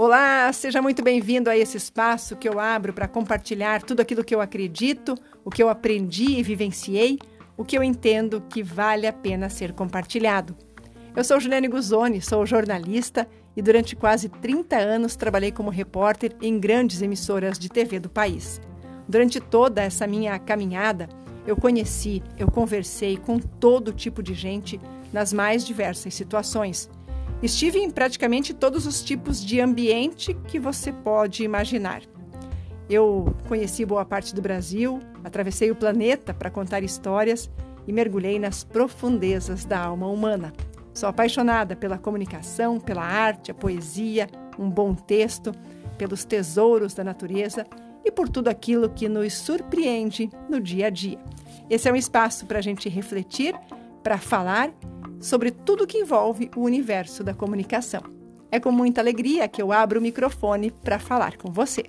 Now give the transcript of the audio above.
Olá, seja muito bem-vindo a esse espaço que eu abro para compartilhar tudo aquilo que eu acredito, o que eu aprendi e vivenciei, o que eu entendo que vale a pena ser compartilhado. Eu sou Juliane Guzoni, sou jornalista e durante quase 30 anos trabalhei como repórter em grandes emissoras de TV do país. Durante toda essa minha caminhada, eu conheci, eu conversei com todo tipo de gente nas mais diversas situações Estive em praticamente todos os tipos de ambiente que você pode imaginar. Eu conheci boa parte do Brasil, atravessei o planeta para contar histórias e mergulhei nas profundezas da alma humana. Sou apaixonada pela comunicação, pela arte, a poesia, um bom texto, pelos tesouros da natureza e por tudo aquilo que nos surpreende no dia a dia. Esse é um espaço para a gente refletir, para falar sobre tudo que envolve o universo da comunicação. É com muita alegria que eu abro o microfone para falar com você.